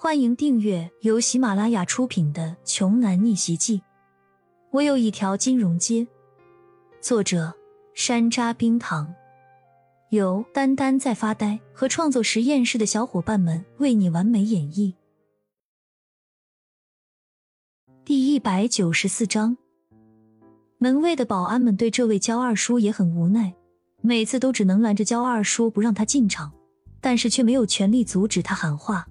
欢迎订阅由喜马拉雅出品的《穷男逆袭记》。我有一条金融街。作者：山楂冰糖，由丹丹在发呆和创作实验室的小伙伴们为你完美演绎。第一百九十四章，门卫的保安们对这位焦二叔也很无奈，每次都只能拦着焦二叔不让他进场，但是却没有权利阻止他喊话。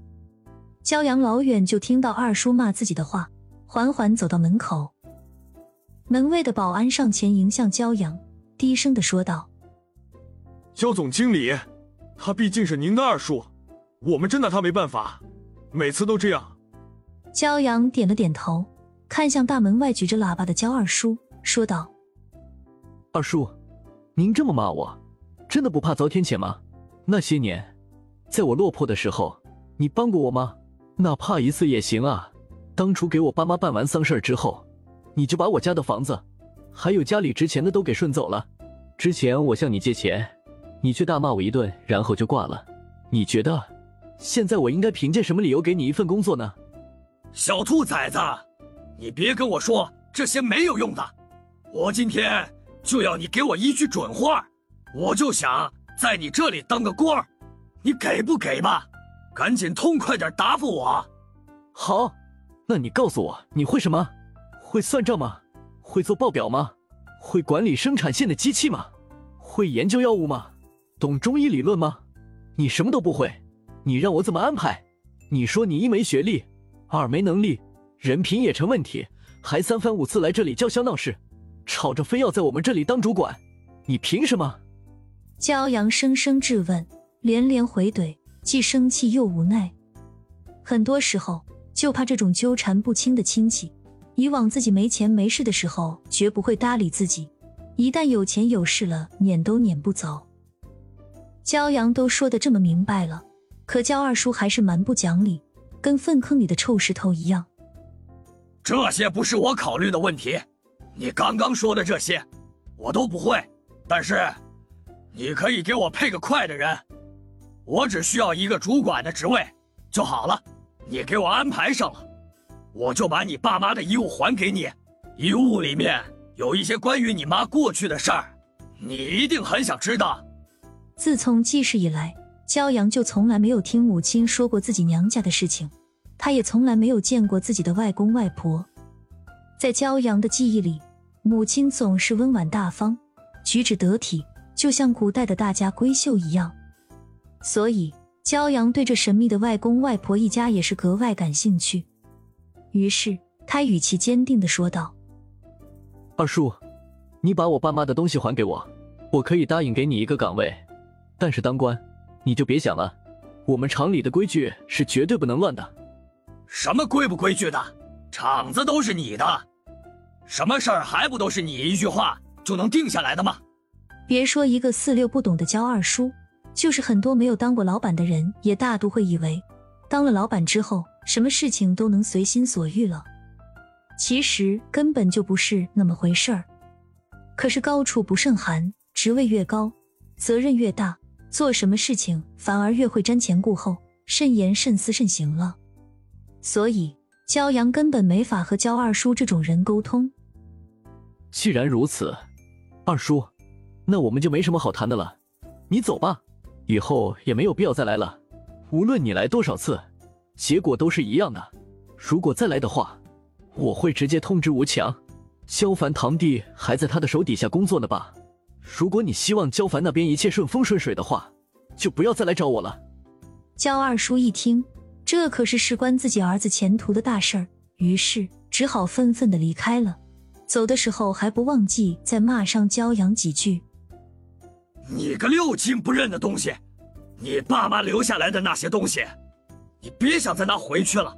焦阳老远就听到二叔骂自己的话，缓缓走到门口。门卫的保安上前迎向焦阳，低声的说道：“焦总经理，他毕竟是您的二叔，我们真拿他没办法，每次都这样。”焦阳点了点头，看向大门外举着喇叭的焦二叔，说道：“二叔，您这么骂我，真的不怕遭天谴吗？那些年，在我落魄的时候，你帮过我吗？”哪怕一次也行啊！当初给我爸妈办完丧事之后，你就把我家的房子，还有家里值钱的都给顺走了。之前我向你借钱，你却大骂我一顿，然后就挂了。你觉得现在我应该凭借什么理由给你一份工作呢？小兔崽子，你别跟我说这些没有用的！我今天就要你给我一句准话，我就想在你这里当个官儿，你给不给吧？赶紧痛快点答复我！好，那你告诉我你会什么？会算账吗？会做报表吗？会管理生产线的机器吗？会研究药物吗？懂中医理论吗？你什么都不会，你让我怎么安排？你说你一没学历，二没能力，人品也成问题，还三番五次来这里叫嚣闹事，吵着非要在我们这里当主管，你凭什么？骄阳声声质问，连连回怼。既生气又无奈，很多时候就怕这种纠缠不清的亲戚。以往自己没钱没势的时候，绝不会搭理自己；一旦有钱有势了，撵都撵不走。焦阳都说的这么明白了，可焦二叔还是蛮不讲理，跟粪坑里的臭石头一样。这些不是我考虑的问题，你刚刚说的这些，我都不会。但是，你可以给我配个快的人。我只需要一个主管的职位就好了，你给我安排上了，我就把你爸妈的遗物还给你。遗物里面有一些关于你妈过去的事儿，你一定很想知道。自从记事以来，骄阳就从来没有听母亲说过自己娘家的事情，他也从来没有见过自己的外公外婆。在骄阳的记忆里，母亲总是温婉大方，举止得体，就像古代的大家闺秀一样。所以，骄阳对这神秘的外公外婆一家也是格外感兴趣。于是，他语气坚定的说道：“二叔，你把我爸妈的东西还给我，我可以答应给你一个岗位。但是当官，你就别想了。我们厂里的规矩是绝对不能乱的。什么规不规矩的？厂子都是你的，什么事儿还不都是你一句话就能定下来的吗？别说一个四六不懂的焦二叔。”就是很多没有当过老板的人，也大都会以为，当了老板之后，什么事情都能随心所欲了。其实根本就不是那么回事儿。可是高处不胜寒，职位越高，责任越大，做什么事情反而越会瞻前顾后，慎言慎思慎行了。所以焦阳根本没法和焦二叔这种人沟通。既然如此，二叔，那我们就没什么好谈的了，你走吧。以后也没有必要再来了。无论你来多少次，结果都是一样的。如果再来的话，我会直接通知吴强。焦凡堂弟还在他的手底下工作呢吧？如果你希望焦凡那边一切顺风顺水的话，就不要再来找我了。焦二叔一听，这可是事关自己儿子前途的大事儿，于是只好愤愤的离开了。走的时候还不忘记再骂上焦阳几句。你个六亲不认的东西！你爸妈留下来的那些东西，你别想再拿回去了。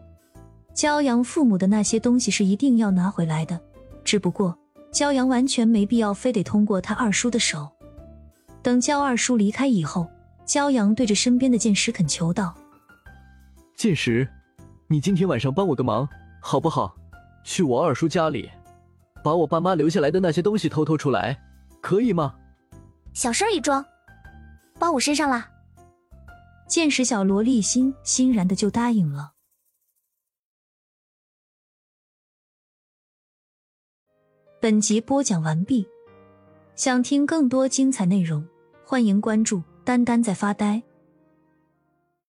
骄阳父母的那些东西是一定要拿回来的，只不过骄阳完全没必要非得通过他二叔的手。等焦二叔离开以后，骄阳对着身边的剑石恳求道：“剑石，你今天晚上帮我个忙好不好？去我二叔家里，把我爸妈留下来的那些东西偷偷出来，可以吗？”小事一桩，包我身上啦。见识小萝莉心欣然的就答应了。本集播讲完毕，想听更多精彩内容，欢迎关注丹丹在发呆。